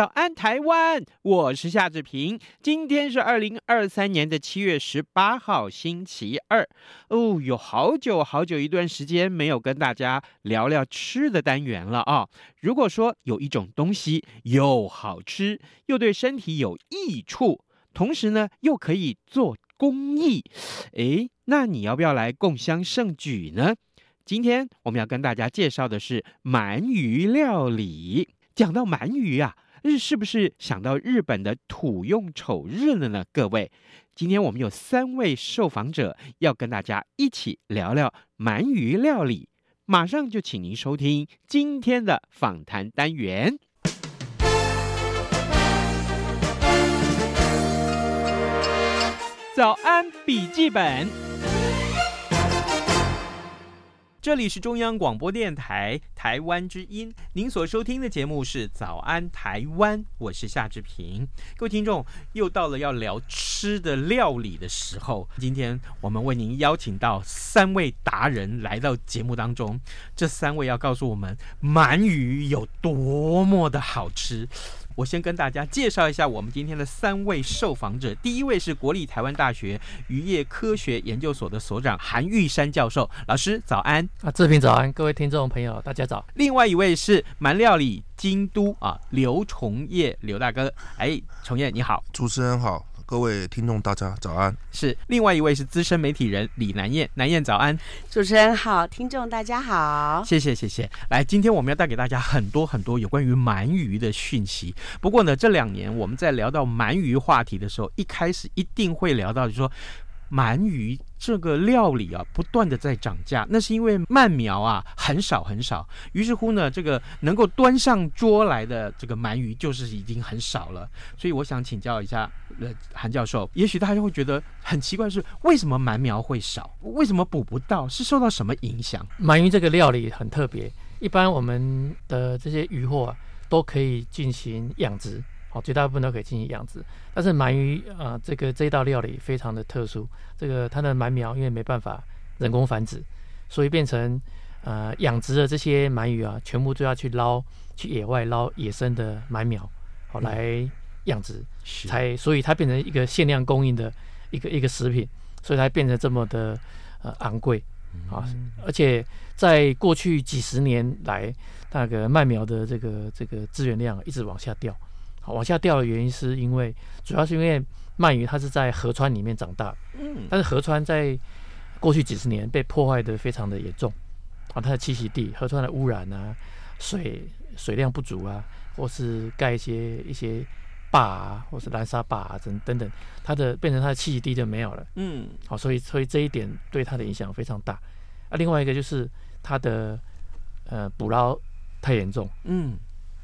早安，台湾！我是夏志平。今天是二零二三年的七月十八号，星期二。哦，有好久好久一段时间没有跟大家聊聊吃的单元了啊！如果说有一种东西又好吃，又对身体有益处，同时呢又可以做公益，诶，那你要不要来共襄盛举呢？今天我们要跟大家介绍的是鳗鱼料理。讲到鳗鱼啊，日是不是想到日本的土用丑日了呢？各位，今天我们有三位受访者要跟大家一起聊聊鳗鱼料理，马上就请您收听今天的访谈单元。早安，笔记本。这里是中央广播电台台湾之音，您所收听的节目是《早安台湾》，我是夏志平。各位听众，又到了要聊吃的料理的时候。今天我们为您邀请到三位达人来到节目当中，这三位要告诉我们鳗鱼有多么的好吃。我先跟大家介绍一下我们今天的三位受访者。第一位是国立台湾大学渔业科学研究所的所长韩玉山教授，老师早安啊，志平早安，各位听众朋友大家早。另外一位是蛮料理京都啊，刘崇业刘大哥，哎，崇业你好，主持人好。各位听众，大家早安。是另外一位是资深媒体人李南燕，南燕早安。主持人好，听众大家好。谢谢谢谢。来，今天我们要带给大家很多很多有关于鳗鱼的讯息。不过呢，这两年我们在聊到鳗鱼话题的时候，一开始一定会聊到，就说。鳗鱼这个料理啊，不断的在涨价，那是因为鳗苗啊很少很少，于是乎呢，这个能够端上桌来的这个鳗鱼就是已经很少了。所以我想请教一下，韩教授，也许大家会觉得很奇怪，是为什么鳗苗会少？为什么捕不到？是受到什么影响？鳗鱼这个料理很特别，一般我们的这些鱼货啊，都可以进行养殖。好，绝大部分都可以进行养殖，但是鳗鱼啊、这个这道料理非常的特殊。这个它的鳗苗因为没办法人工繁殖，所以变成呃养殖的这些鳗鱼啊，全部都要去捞去野外捞野生的鳗苗，好来殖，嗯、才所以它变成一个限量供应的一个一个食品，所以它变成这么的呃昂贵。啊，而且在过去几十年来，那个麦苗的这个这个资源量一直往下掉。好，往下掉的原因是因为，主要是因为鳗鱼它是在河川里面长大，嗯，但是河川在过去几十年被破坏的非常的严重，啊，它的栖息地，河川的污染啊，水水量不足啊，或是盖一些一些坝啊，或是拦沙坝啊等等等，它的变成它的栖息地就没有了，嗯，好，所以所以这一点对它的影响非常大，啊，另外一个就是它的呃捕捞太严重，嗯，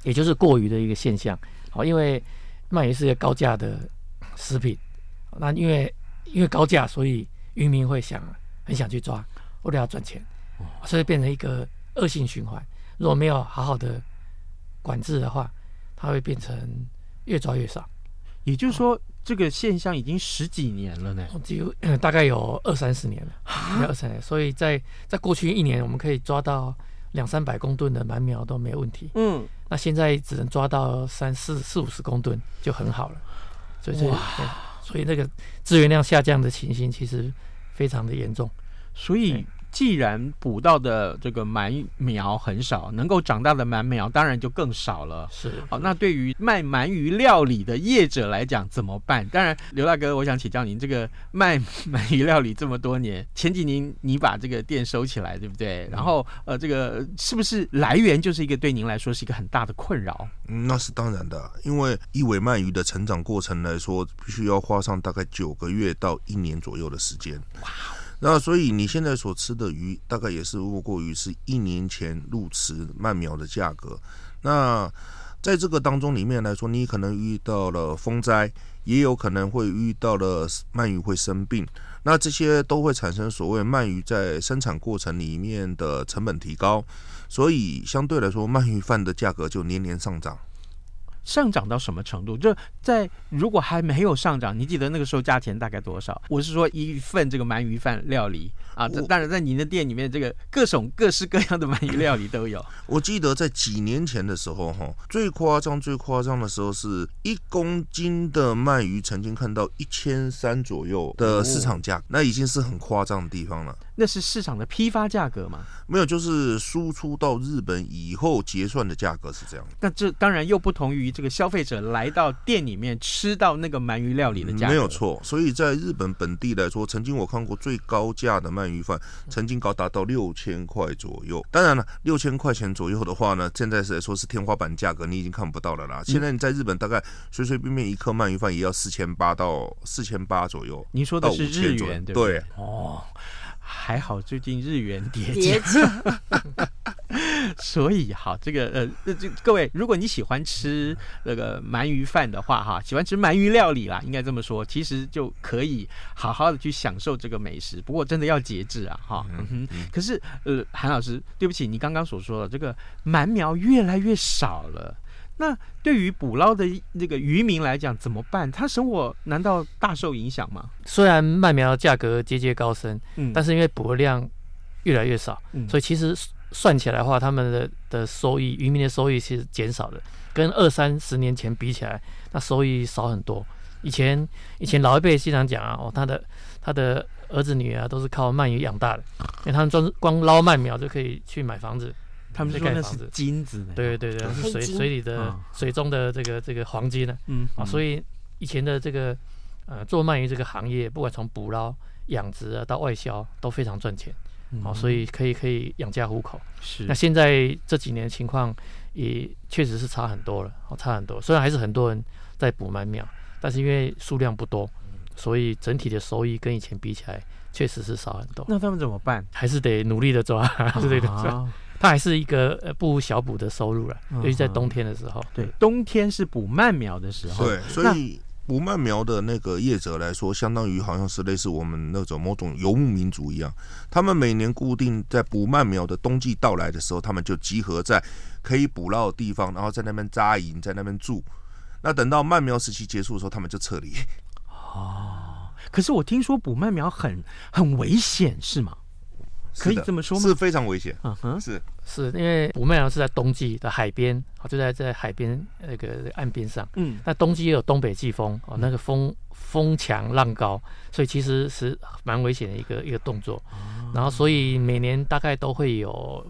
也就是过于的一个现象。好，因为鳗鱼是一个高价的食品，那因为因为高价，所以渔民会想很想去抓，为了要赚钱，所以变成一个恶性循环。如果没有好好的管制的话，它会变成越抓越少。也就是说，这个现象已经十几年了呢，只有大概有二三十年了，有二三年。所以在在过去一年，我们可以抓到。两三百公吨的鳗苗都没问题，嗯，那现在只能抓到三四四五十公吨就很好了，所以哇，所以那个资源量下降的情形其实非常的严重，所以。既然捕到的这个鳗苗很少，能够长大的鳗苗当然就更少了。是，好，那对于卖鳗鱼料理的业者来讲怎么办？当然，刘大哥，我想请教您，这个卖 鳗鱼料理这么多年，前几年你把这个店收起来，对不对？然后，呃，这个是不是来源就是一个对您来说是一个很大的困扰？嗯，那是当然的，因为一尾鳗鱼的成长过程来说，必须要花上大概九个月到一年左右的时间。哇。那所以你现在所吃的鱼，大概也是莫过于是一年前入池鳗苗的价格。那在这个当中里面来说，你可能遇到了风灾，也有可能会遇到了鳗鱼会生病，那这些都会产生所谓鳗鱼在生产过程里面的成本提高，所以相对来说，鳗鱼饭的价格就年年上涨。上涨到什么程度？就在如果还没有上涨，你记得那个时候价钱大概多少？我是说一份这个鳗鱼饭料理啊，这当然在您的店里面，这个各种各式各样的鳗鱼料理都有。我记得在几年前的时候，哈，最夸张、最夸张的时候是一公斤的鳗鱼曾经看到一千三左右的市场价，那已经是很夸张的地方了。那是市场的批发价格吗？没有，就是输出到日本以后结算的价格是这样。那这当然又不同于这个消费者来到店里面吃到那个鳗鱼料理的价格。没有错，所以在日本本地来说，曾经我看过最高价的鳗鱼饭，曾经高达到六千块左右。当然了，六千块钱左右的话呢，现在是来说是天花板价格，你已经看不到了啦。现在你在日本大概随随便便一颗鳗鱼饭也要四千八到四千八左右。您说的是日元对不对？对哦。还好，最近日元跌价，所以好，这个呃，这各位，如果你喜欢吃那个鳗鱼饭的话，哈，喜欢吃鳗鱼料理啦，应该这么说，其实就可以好好的去享受这个美食。不过真的要节制啊，哈。可是呃，韩老师，对不起，你刚刚所说的这个鳗苗越来越少了。那对于捕捞的那个渔民来讲怎么办？他生活难道大受影响吗？虽然鳗苗价格节节高升，嗯，但是因为捕获量越来越少，嗯，所以其实算起来的话，他们的的收益，渔民的收益是减少的，跟二三十年前比起来，那收益少很多。以前以前老一辈经常讲啊，哦，他的他的儿子女儿都是靠鳗鱼养大的，因为他们专光捞鳗苗就可以去买房子。他们说那是金子，对对对，是水水里的水中的这个这个黄金呢。嗯啊，所以以前的这个呃做鳗鱼这个行业，不管从捕捞、养殖啊到外销都非常赚钱，啊，所以可以可以养家糊口。是。那现在这几年情况也确实是差很多了，哦，差很多。虽然还是很多人在捕鳗苗，但是因为数量不多，所以整体的收益跟以前比起来确实是少很多。那他们怎么办？还是得努力的抓，还是得抓。它还是一个呃不无小补的收入了，尤其在冬天的时候。对，冬天是捕鳗苗的时候。对，所以捕鳗苗的那个业者来说，相当于好像是类似我们那种某种游牧民族一样，他们每年固定在捕鳗苗的冬季到来的时候，他们就集合在可以捕捞的地方，然后在那边扎营，在那边住。那等到鳗苗时期结束的时候，他们就撤离。哦，可是我听说捕鳗苗很很危险，是吗？可以这么说吗？是非常危险。嗯哼，是是因为捕鳗苗是在冬季的海边，就在在海边那个岸边上。嗯，那冬季也有东北季风哦，那个风风强浪高，所以其实是蛮危险的一个一个动作。然后，所以每年大概都会有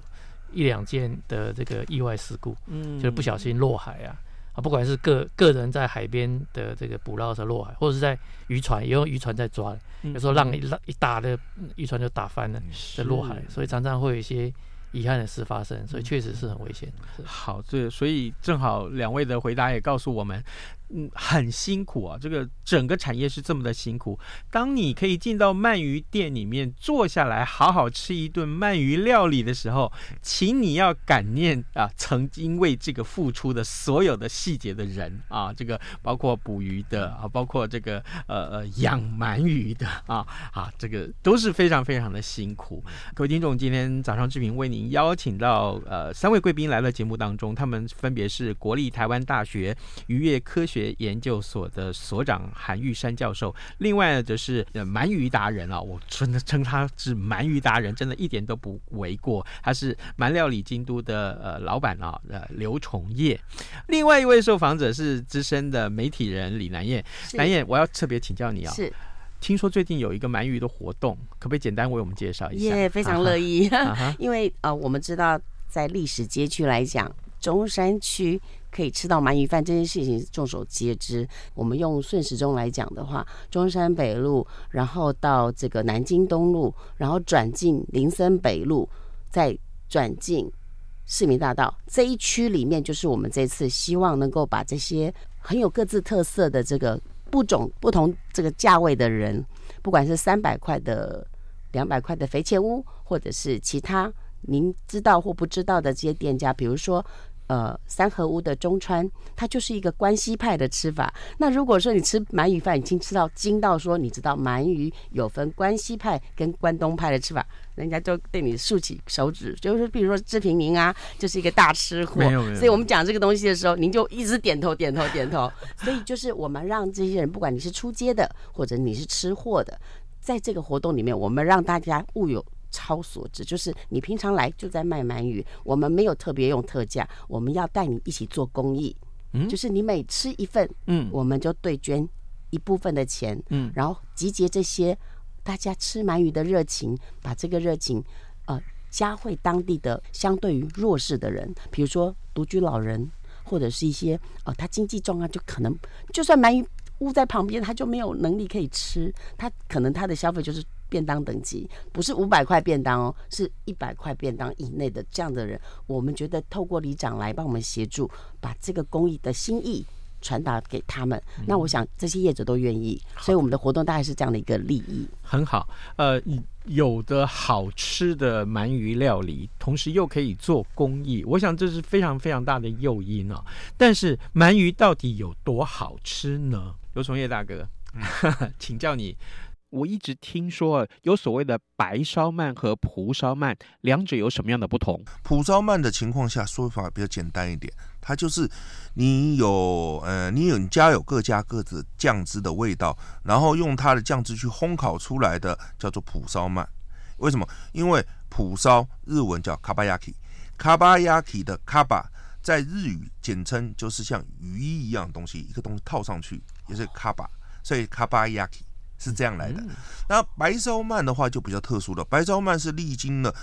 一两件的这个意外事故，嗯，就是不小心落海啊。啊，不管是个个人在海边的这个捕捞的时落海，或者是在渔船，也用渔船在抓，有时候浪一浪一打的渔船就打翻了，在落海，所以常常会有一些遗憾的事发生，所以确实是很危险。好，这所以正好两位的回答也告诉我们。嗯，很辛苦啊！这个整个产业是这么的辛苦。当你可以进到鳗鱼店里面坐下来，好好吃一顿鳗鱼料理的时候，请你要感念啊，曾经为这个付出的所有的细节的人啊，这个包括捕鱼的啊，包括这个呃呃养鳗鱼的啊啊，这个都是非常非常的辛苦。各位听众，今天早上志平为您邀请到呃三位贵宾来到节目当中，他们分别是国立台湾大学渔业科学学研究所的所长韩玉山教授，另外呢则是鳗鱼达人啊，我真的称他是鳗鱼达人，真的一点都不为过。他是鳗料理京都的呃老板啊，呃刘崇业。另外一位受访者是资深的媒体人李南燕，南燕，我要特别请教你啊，是听说最近有一个鳗鱼的活动，可不可以简单为我们介绍一下？也、yeah, 非常乐意，因为呃我们知道在历史街区来讲，中山区。可以吃到鳗鱼饭这件事情众所皆知。我们用顺时钟来讲的话，中山北路，然后到这个南京东路，然后转进林森北路，再转进市民大道这一区里面，就是我们这次希望能够把这些很有各自特色的这个不种不同这个价位的人，不管是三百块的两百块的肥前屋，或者是其他您知道或不知道的这些店家，比如说。呃，三合屋的中川，它就是一个关西派的吃法。那如果说你吃鳗鱼饭，已经吃到精到说，你知道鳗鱼有分关西派跟关东派的吃法，人家就对你竖起手指，就是比如说志平您啊，就是一个大吃货。所以我们讲这个东西的时候，您就一直点头点头点头。所以就是我们让这些人，不管你是出街的，或者你是吃货的，在这个活动里面，我们让大家物有。超所值，就是你平常来就在卖鳗鱼，我们没有特别用特价，我们要带你一起做公益，嗯，就是你每吃一份，嗯，我们就对捐一部分的钱，嗯，然后集结这些大家吃鳗鱼的热情，把这个热情呃加惠当地的相对于弱势的人，比如说独居老人，或者是一些呃他经济状况就可能就算鳗鱼屋在旁边，他就没有能力可以吃，他可能他的消费就是。便当等级不是五百块便当哦，是一百块便当以内的这样的人，我们觉得透过里长来帮我们协助，把这个公益的心意传达给他们。那我想这些业者都愿意，所以我们的活动大概是这样的一个利益。很好，呃，有的好吃的鳗鱼料理，同时又可以做公益，我想这是非常非常大的诱因哦。但是鳗鱼到底有多好吃呢？刘崇业大哥，请教你。我一直听说有所谓的白烧鳗和蒲烧鳗，两者有什么样的不同？蒲烧鳗的情况下说法比较简单一点，它就是你有呃，你有你家有各家各自酱汁的味道，然后用它的酱汁去烘烤出来的叫做蒲烧鳗。为什么？因为蒲烧日文叫卡巴亚基，卡巴亚基的卡巴在日语简称就是像鱼一样东西，一个东西套上去也是卡巴，所以卡巴亚基。是这样来的，那白烧鳗的话就比较特殊了。白烧鳗是历经了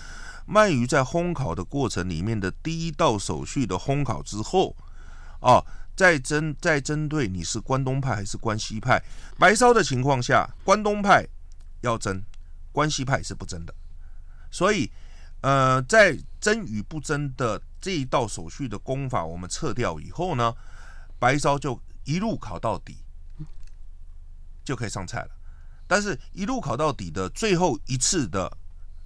鳗鱼在烘烤的过程里面的第一道手续的烘烤之后，啊，再针再针对你是关东派还是关西派，白烧的情况下，关东派要蒸，关西派是不蒸的。所以，呃，在蒸与不蒸的这一道手续的功法，我们撤掉以后呢，白烧就一路烤到底，就可以上菜了。但是，一路烤到底的最后一次的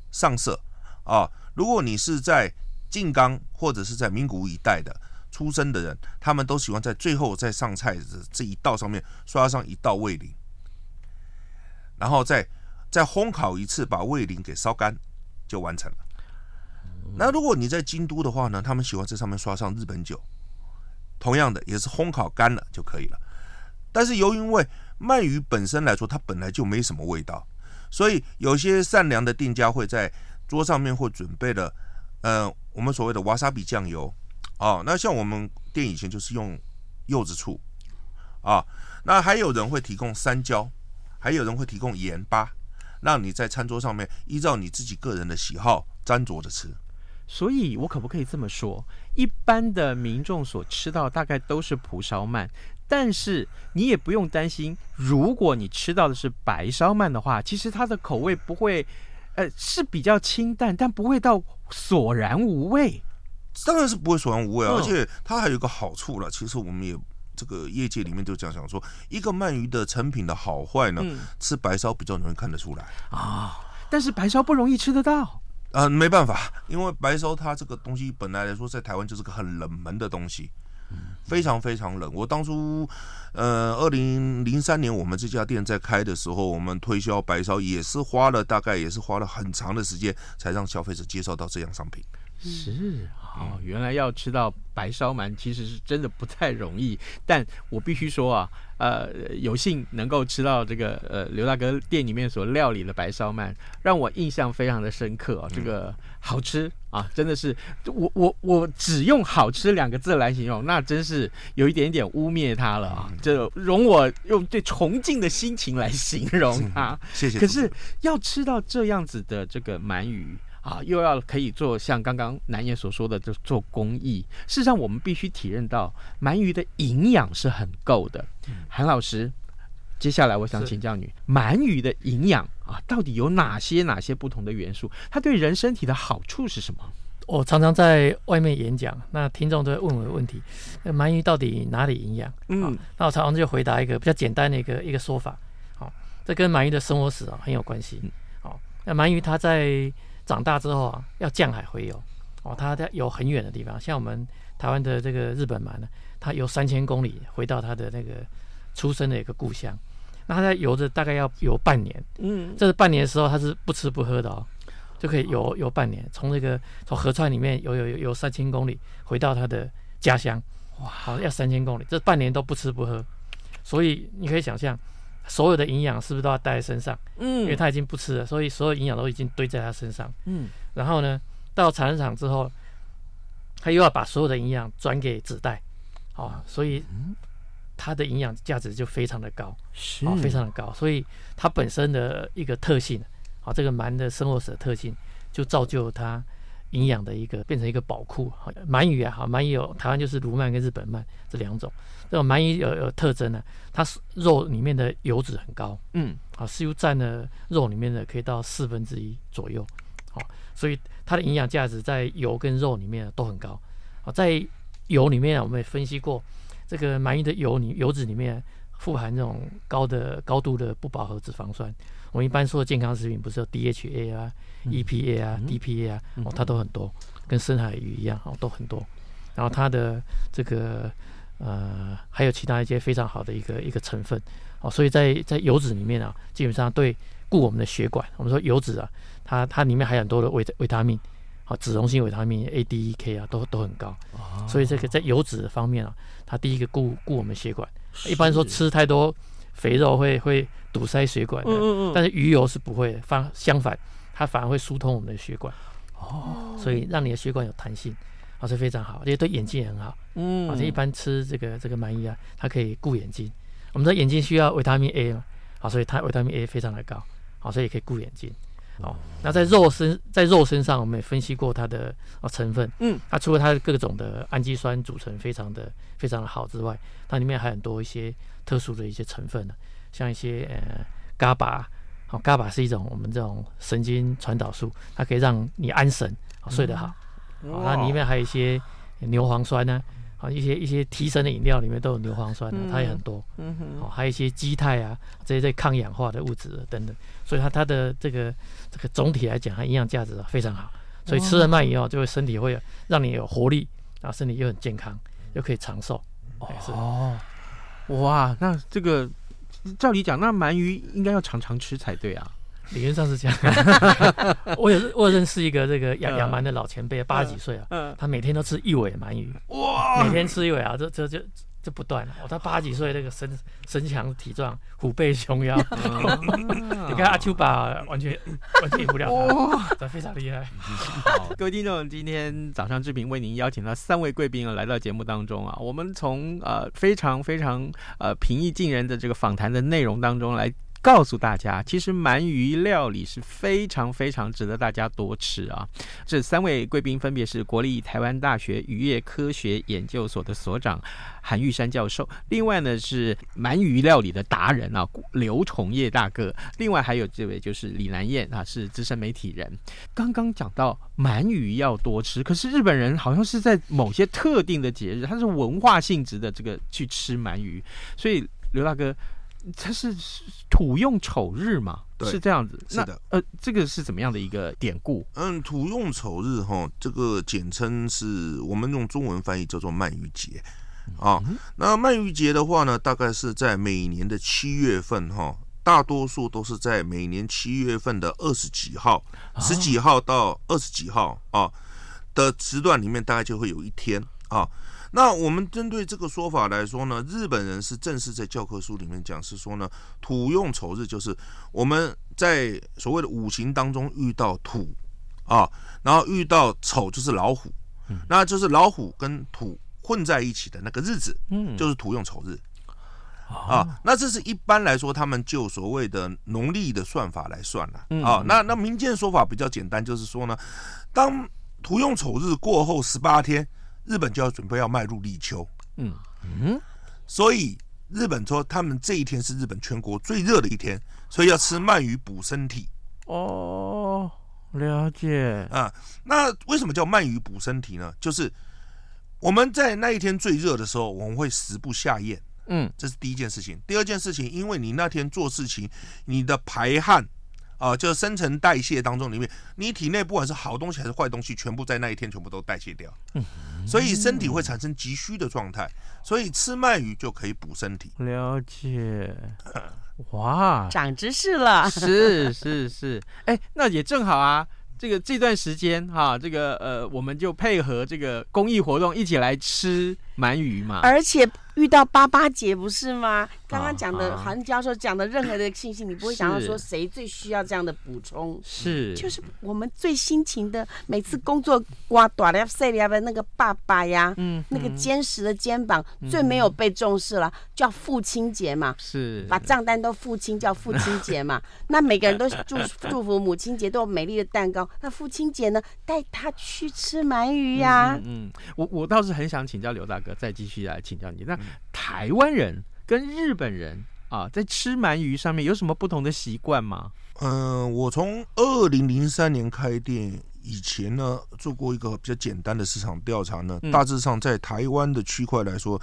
上色啊，如果你是在静冈或者是在名古屋一带的出生的人，他们都喜欢在最后在上菜的这一道上面刷上一道味淋，然后再再烘烤一次，把味淋给烧干，就完成了。那如果你在京都的话呢，他们喜欢在上面刷上日本酒，同样的也是烘烤干了就可以了。但是由于因为鳗鱼本身来说，它本来就没什么味道，所以有些善良的店家会在桌上面会准备了，呃，我们所谓的瓦萨比酱油，哦，那像我们店以前就是用柚子醋，啊，那还有人会提供山椒，还有人会提供盐巴，让你在餐桌上面依照你自己个人的喜好沾着着吃。所以，我可不可以这么说？一般的民众所吃到大概都是蒲烧鳗。但是你也不用担心，如果你吃到的是白烧鳗的话，其实它的口味不会，呃，是比较清淡，但不会到索然无味。当然是不会索然无味啊，而且它还有一个好处了。其实我们也这个业界里面就讲讲说，一个鳗鱼的成品的好坏呢，吃白烧比较容易看得出来啊。但是白烧不容易吃得到啊，没办法，因为白烧它这个东西本来来说在台湾就是个很冷门的东西。非常非常冷。我当初，呃，二零零三年我们这家店在开的时候，我们推销白烧也是花了大概也是花了很长的时间，才让消费者接受到这样商品。是哦，原来要吃到白烧鳗，其实是真的不太容易。但我必须说啊，呃，有幸能够吃到这个呃刘大哥店里面所料理的白烧鳗，让我印象非常的深刻啊。这个好吃啊，真的是我我我只用好吃两个字来形容，那真是有一点点污蔑他了啊。这容我用最崇敬的心情来形容他。谢谢。可是要吃到这样子的这个鳗鱼。啊，又要可以做像刚刚南爷所说的，就做公益。事实上，我们必须体认到鳗鱼的营养是很够的。韩老师，接下来我想请教你，鳗鱼的营养啊，到底有哪些哪些不同的元素？它对人身体的好处是什么？我常常在外面演讲，那听众都会问我的问题：鳗鱼到底哪里营养？嗯，那我常常就回答一个比较简单的一个一个说法。好，这跟鳗鱼的生活史啊很有关系。好那鳗鱼它在长大之后啊，要降海回游。哦，它在游很远的地方，像我们台湾的这个日本鳗呢，它游三千公里回到它的那个出生的一个故乡。那它在游着大概要游半年，嗯，这是半年的时候，它是不吃不喝的哦，就可以游游半年，从那个从河川里面游游游游三千公里回到它的家乡，哇，好要三千公里，这半年都不吃不喝，所以你可以想象，所有的营养是不是都要带在身上？嗯，因为他已经不吃了，所以所有营养都已经堆在他身上，嗯，然后呢，到产卵场之后，他又要把所有的营养转给子代，哦，所以。它的营养价值就非常的高，是、哦，非常的高，所以它本身的一个特性，好、哦，这个鳗的生活史的特性，就造就它营养的一个变成一个宝库。好、哦，鳗鱼啊，好，鳗鱼有台湾就是鲈鳗跟日本鳗这两种。这种鳗鱼有有特征呢，它是肉里面的油脂很高，嗯，好、哦，似乎占了肉里面的可以到四分之一左右，好、哦，所以它的营养价值在油跟肉里面都很高。好、哦，在油里面我们也分析过。这个鳗鱼的油里油脂里面富含这种高的高度的不饱和脂肪酸。我们一般说的健康食品不是有 DHA 啊、嗯、EPA 啊、嗯、DPA 啊，哦，它都很多，跟深海鱼一样哦，都很多。然后它的这个呃还有其他一些非常好的一个一个成分哦，所以在在油脂里面啊，基本上对固我们的血管，我们说油脂啊，它它里面还有很多的维维他命。好，脂溶性维他命 A、D、E、K 啊，都都很高，所以这个在油脂方面啊，它第一个固固我们血管。一般说吃太多肥肉会会堵塞血管的，但是鱼油是不会，反相反，它反而会疏通我们的血管。哦，所以让你的血管有弹性，啊，是非常好，而且对眼睛也很好。嗯，而且一般吃这个这个鳗鱼啊，它可以顾眼睛。我们的眼睛需要维他命 A 嘛，好，所以它维他命 A 非常的高，好，所以也可以顾眼睛。哦，那在肉身在肉身上，我们也分析过它的哦成分。嗯，它除了它的各种的氨基酸组成非常的非常的好之外，它里面还很多一些特殊的一些成分呢，像一些呃伽巴，好伽巴是一种我们这种神经传导素，它可以让你安神，睡得好。哦，那里面还有一些牛磺酸呢。好，一些一些提神的饮料里面都有牛磺酸的，它也很多。嗯哼，好，还有一些肌肽啊，这些在抗氧化的物质等等，所以它它的这个这个总体来讲，它营养价值非常好。所以吃了鳗鱼哦，就会身体会让你有活力，然后身体又很健康，又可以长寿。哦，哇，那这个照理讲，那鳗鱼应该要常常吃才对啊。理论上是这样，我也是，我认识一个这个养养鳗的老前辈，八十几岁啊，他每天都吃一尾鳗鱼，哇，每天吃一尾啊，这这就就不断了。哦，他八十几岁，那个身身强体壮，虎背熊腰，你看阿秋爸完全完全赢不了他，这非常厉害。各位听众，今天早上志平为您邀请了三位贵宾啊来到节目当中啊，我们从呃非常非常呃平易近人的这个访谈的内容当中来。告诉大家，其实鳗鱼料理是非常非常值得大家多吃啊！这三位贵宾分别是国立台湾大学渔业科学研究所的所长韩玉山教授，另外呢是鳗鱼料理的达人啊刘崇业大哥，另外还有这位就是李南燕啊，是资深媒体人。刚刚讲到鳗鱼要多吃，可是日本人好像是在某些特定的节日，它是文化性质的这个去吃鳗鱼，所以刘大哥。它是土用丑日嘛？对是这样子。是的。呃，这个是怎么样的一个典故？嗯，土用丑日哈，这个简称是我们用中文翻译叫做鳗鱼节啊。嗯、那鳗鱼节的话呢，大概是在每年的七月份哈，大多数都是在每年七月份的二十几号、十几号到二十几号啊的时段里面，大概就会有一天啊。那我们针对这个说法来说呢，日本人是正式在教科书里面讲，是说呢，土用丑日就是我们在所谓的五行当中遇到土啊，然后遇到丑就是老虎，那就是老虎跟土混在一起的那个日子，嗯，就是土用丑日啊。那这是一般来说他们就所谓的农历的算法来算了啊。那那民间说法比较简单，就是说呢，当土用丑日过后十八天。日本就要准备要迈入立秋，嗯嗯，所以日本说他们这一天是日本全国最热的一天，所以要吃鳗鱼补身体。哦，了解啊。那为什么叫鳗鱼补身体呢？就是我们在那一天最热的时候，我们会食不下咽，嗯，这是第一件事情。第二件事情，因为你那天做事情，你的排汗啊、呃，就新陈代谢当中里面，你体内不管是好东西还是坏东西，全部在那一天全部都代谢掉，嗯，所以身体会产生急需的状态，所以吃鳗鱼就可以补身体。了解，哇，长知识了，是是是，哎、欸，那也正好啊。这个这段时间哈、啊，这个呃，我们就配合这个公益活动一起来吃鳗鱼嘛。而且遇到八八节不是吗？刚刚讲的韩教授讲的任何的信息，你不会想到说谁最需要这样的补充？是，就是我们最辛勤的，每次工作刮短了碎了的那个爸爸呀，嗯，那个坚实的肩膀最没有被重视了，叫父亲节嘛。是，把账单都付清，叫父亲节嘛。那每个人都祝祝福母亲节都有美丽的蛋糕。那父亲节呢，带他去吃鳗鱼呀、啊。嗯，嗯，我我倒是很想请教刘大哥，再继续来请教你。那台湾人跟日本人啊，在吃鳗鱼上面有什么不同的习惯吗？嗯、呃，我从二零零三年开店以前呢，做过一个比较简单的市场调查呢，大致上在台湾的区块来说，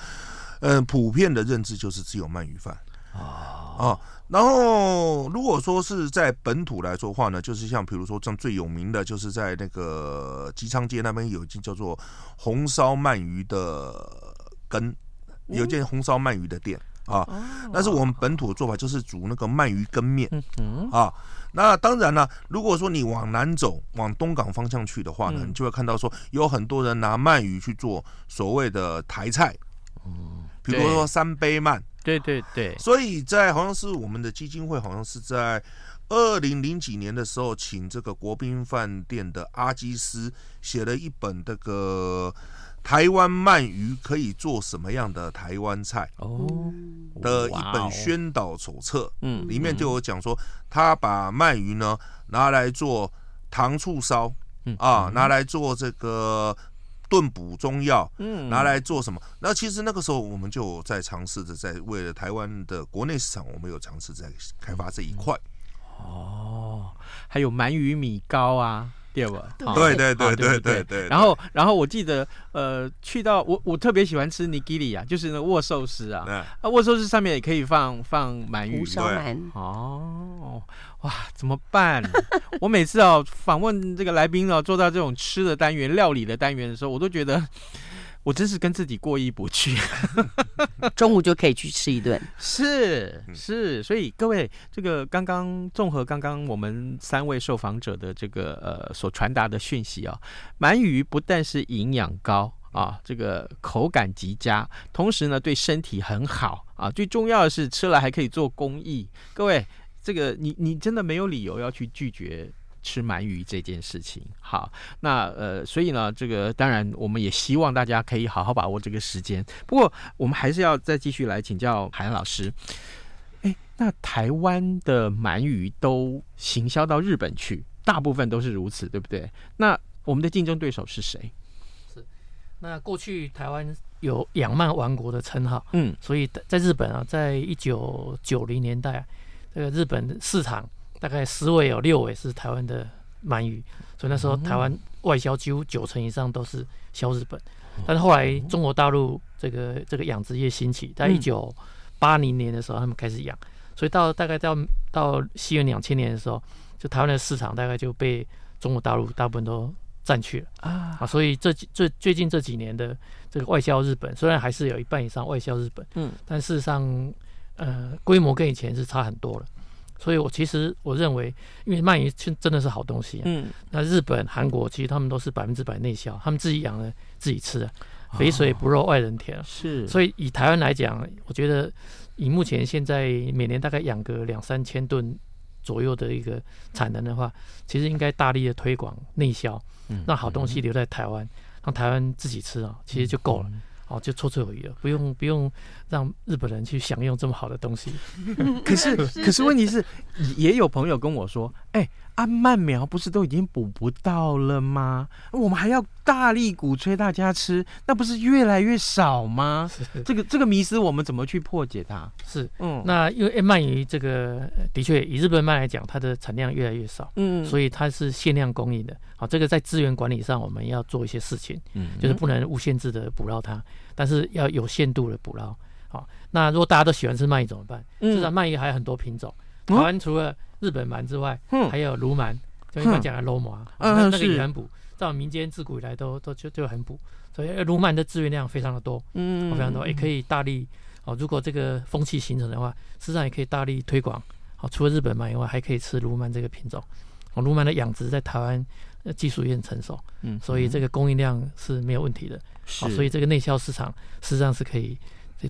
嗯、呃，普遍的认知就是只有鳗鱼饭啊啊。然后，如果说是在本土来说的话呢，就是像比如说，像最有名的就是在那个吉昌街那边有一间叫做红烧鳗鱼的羹，有一间红烧鳗鱼的店啊。但是我们本土的做法就是煮那个鳗鱼羹面啊。那当然了，如果说你往南走，往东港方向去的话呢，你就会看到说有很多人拿鳗鱼去做所谓的台菜，嗯，比如说三杯鳗。对对对，所以在好像是我们的基金会，好像是在二零零几年的时候，请这个国宾饭店的阿基斯写了一本这个台湾鳗鱼可以做什么样的台湾菜哦的一本宣导手册，嗯，里面就有讲说，他把鳗鱼呢拿来做糖醋烧，嗯啊，拿来做这个。炖补中药，嗯，拿来做什么？那其实那个时候我们就在尝试着，在为了台湾的国内市场，我们有尝试在开发这一块。哦，还有鳗鱼米糕啊。对吧？对对对对对对。然后，然后我记得，呃，去到我我特别喜欢吃尼基里啊，就是那握寿司啊。啊，握寿司上面也可以放放鳗鱼。烧鳗。哦，哇，怎么办？我每次哦访问这个来宾哦，做到这种吃的单元、料理的单元的时候，我都觉得。我真是跟自己过意不去，中午就可以去吃一顿，是是，所以各位，这个刚刚综合刚刚我们三位受访者的这个呃所传达的讯息啊，鳗鱼不但是营养高啊，这个口感极佳，同时呢对身体很好啊，最重要的是吃了还可以做公益。各位，这个你你真的没有理由要去拒绝。吃鳗鱼这件事情，好，那呃，所以呢，这个当然我们也希望大家可以好好把握这个时间。不过，我们还是要再继续来请教海安老师。哎，那台湾的鳗鱼都行销到日本去，大部分都是如此，对不对？那我们的竞争对手是谁？是，那过去台湾有养鳗王国的称号，嗯，所以在日本啊，在一九九零年代，这个日本市场。大概十尾有六尾是台湾的鳗鱼，所以那时候台湾外销几乎九成以上都是销日本。但是后来中国大陆这个这个养殖业兴起，在一九八零年的时候他们开始养，所以到大概到到西元两千年的时候，就台湾的市场大概就被中国大陆大部分都占去了啊。所以这最最近这几年的这个外销日本，虽然还是有一半以上外销日本，嗯，但事实上呃规模跟以前是差很多了。所以，我其实我认为，因为鳗鱼真的是好东西啊。嗯。那日本、韩国其实他们都是百分之百内销，他们自己养的，自己吃的，肥水不肉外人田。是。所以以台湾来讲，我觉得以目前现在每年大概养个两三千吨左右的一个产能的话，其实应该大力的推广内销，让好东西留在台湾，让台湾自己吃啊，其实就够了。哦，就绰绰有余了，不用 不用让日本人去享用这么好的东西。可是可是问题是，也有朋友跟我说，哎、欸。啊，鳗苗不是都已经补不到了吗？我们还要大力鼓吹大家吃，那不是越来越少吗？这个这个迷思我们怎么去破解它？是，嗯，那因为鳗鱼这个的确以日本鳗来讲，它的产量越来越少，嗯，所以它是限量供应的。好，这个在资源管理上我们要做一些事情，嗯，就是不能无限制的捕捞它，但是要有限度的捕捞。好，那如果大家都喜欢吃鳗鱼怎么办？至少鳗鱼还有很多品种，台湾除了日本鳗之外，嗯还有鲈鳗，就一般讲的罗麻，嗯那那个是也很补，在我们民间自古以来都都就就很补，所以鲈鳗的资源量非常的多，嗯非常多，也可以大力哦。如果这个风气形成的话，事实上也可以大力推广。好，除了日本鳗以外，还可以吃鲈鳗这个品种。哦，鲈鳗的养殖在台湾呃技术也很成熟，嗯所以这个供应量是没有问题的。好，是，所以这个内销市场实际上是可以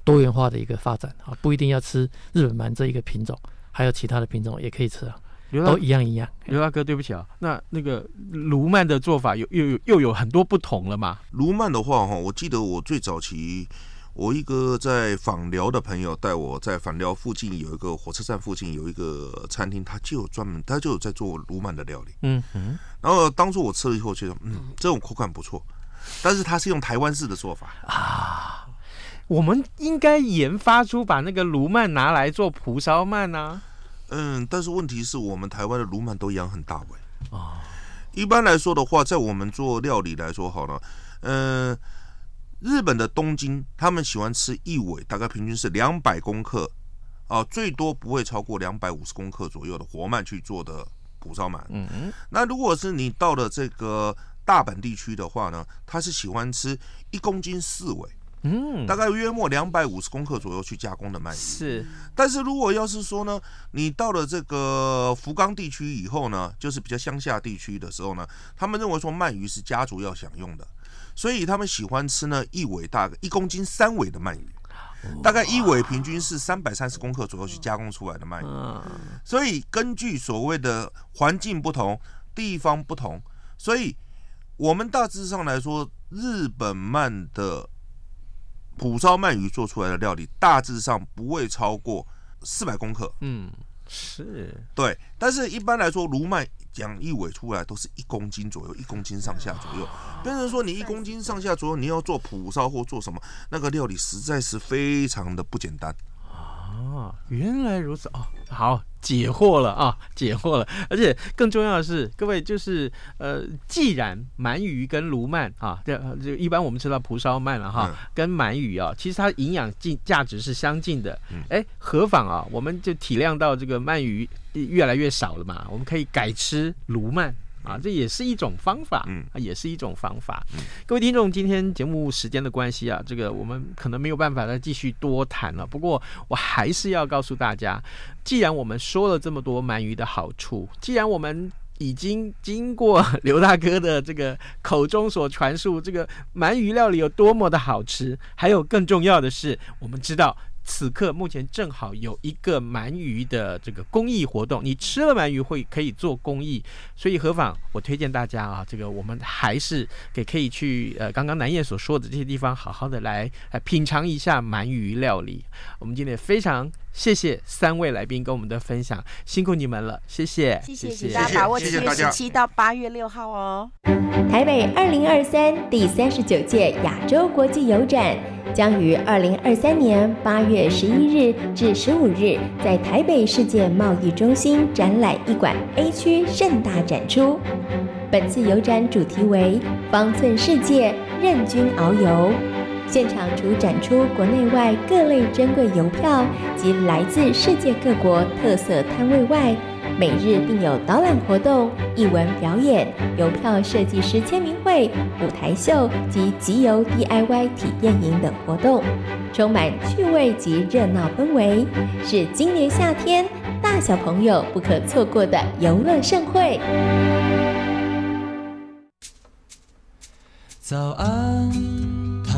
多元化的一个发展啊，不一定要吃日本鳗这一个品种，还有其他的品种也可以吃啊，刘大都一样一样。刘大哥，对不起啊，那那个卢曼的做法有又有又有很多不同了嘛？卢曼的话，哈，我记得我最早期，我一个在访寮的朋友带我在访寮附近有一个火车站附近有一个餐厅，他就有专门，他就有在做卢曼的料理。嗯哼，然后当初我吃了以后，觉得嗯，这种口感不错，但是它是用台湾式的做法。我们应该研发出把那个卢曼拿来做蒲烧鳗啊。嗯，但是问题是我们台湾的卢曼都养很大尾啊。一般来说的话，在我们做料理来说好了，嗯，日本的东京他们喜欢吃一尾，大概平均是两百公克啊，最多不会超过两百五十公克左右的活鳗去做的蒲烧鳗。嗯嗯，那如果是你到了这个大阪地区的话呢，他是喜欢吃一公斤四尾。嗯，大概约莫两百五十公克左右去加工的鳗鱼。是，但是如果要是说呢，你到了这个福冈地区以后呢，就是比较乡下地区的时候呢，他们认为说鳗鱼是家族要享用的，所以他们喜欢吃呢一尾大概一公斤三尾的鳗鱼，大概一尾平均是三百三十公克左右去加工出来的鳗鱼。嗯，所以根据所谓的环境不同、地方不同，所以我们大致上来说，日本鳗的蒲烧鳗鱼做出来的料理，大致上不会超过四百公克。嗯，是，对，但是一般来说，鲈鳗讲一尾出来都是一公斤左右，一公斤上下左右。变成说你一公斤上下左右，你要做普烧或做什么，那个料理实在是非常的不简单。啊，原来如此哦，好解惑了啊，解惑了。而且更重要的是，各位就是呃，既然鳗鱼跟鲈鳗啊，这这一般我们吃到蒲烧鳗了哈，嗯跟鳗鱼啊，其实它营养进价值是相近的。嗯哎，何妨啊，我们就体谅到这个鳗鱼越来越少了嘛，我们可以改吃鲈鳗。啊，这也是一种方法，嗯啊，也是一种方法。各位听众，今天节目时间的关系啊，这个我们可能没有办法再继续多谈了。不过我还是要告诉大家，既然我们说了这么多鳗鱼的好处，既然我们已经经过刘大哥的这个口中所传述，这个鳗鱼料理有多么的好吃，还有更重要的是，我们知道。此刻目前正好有一个鳗鱼的这个公益活动，你吃了鳗鱼会可以做公益，所以何妨我推荐大家啊，这个我们还是给可以去呃刚刚南燕所说的这些地方，好好的来来品尝一下鳗鱼料理。我们今天非常谢谢三位来宾跟我们的分享，辛苦你们了，谢谢，谢谢，谢请大家把握七月十七到八月六号哦。台北二零二三第三十九届亚洲国际油展将于二零二三年八月十一日至十五日在台北世界贸易中心展览一馆 A 区盛大展出。本次油展主题为“方寸世界，任君遨游”。现场除展出国内外各类珍贵邮票及来自世界各国特色摊位外，每日并有导览活动、艺文表演、邮票设计师签名会、舞台秀及集邮 DIY 体验营等活动，充满趣味及热闹氛围，是今年夏天大小朋友不可错过的游乐盛会。早安，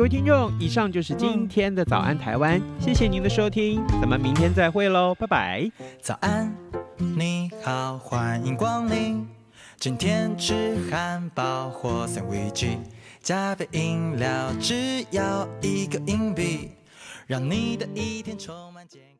各位听众，以上就是今天的早安台湾，谢谢您的收听，咱们明天再会喽，拜拜。早安，你好，欢迎光临。今天吃汉堡或三明治，加杯饮料，只要一个硬币，让你的一天充满健康。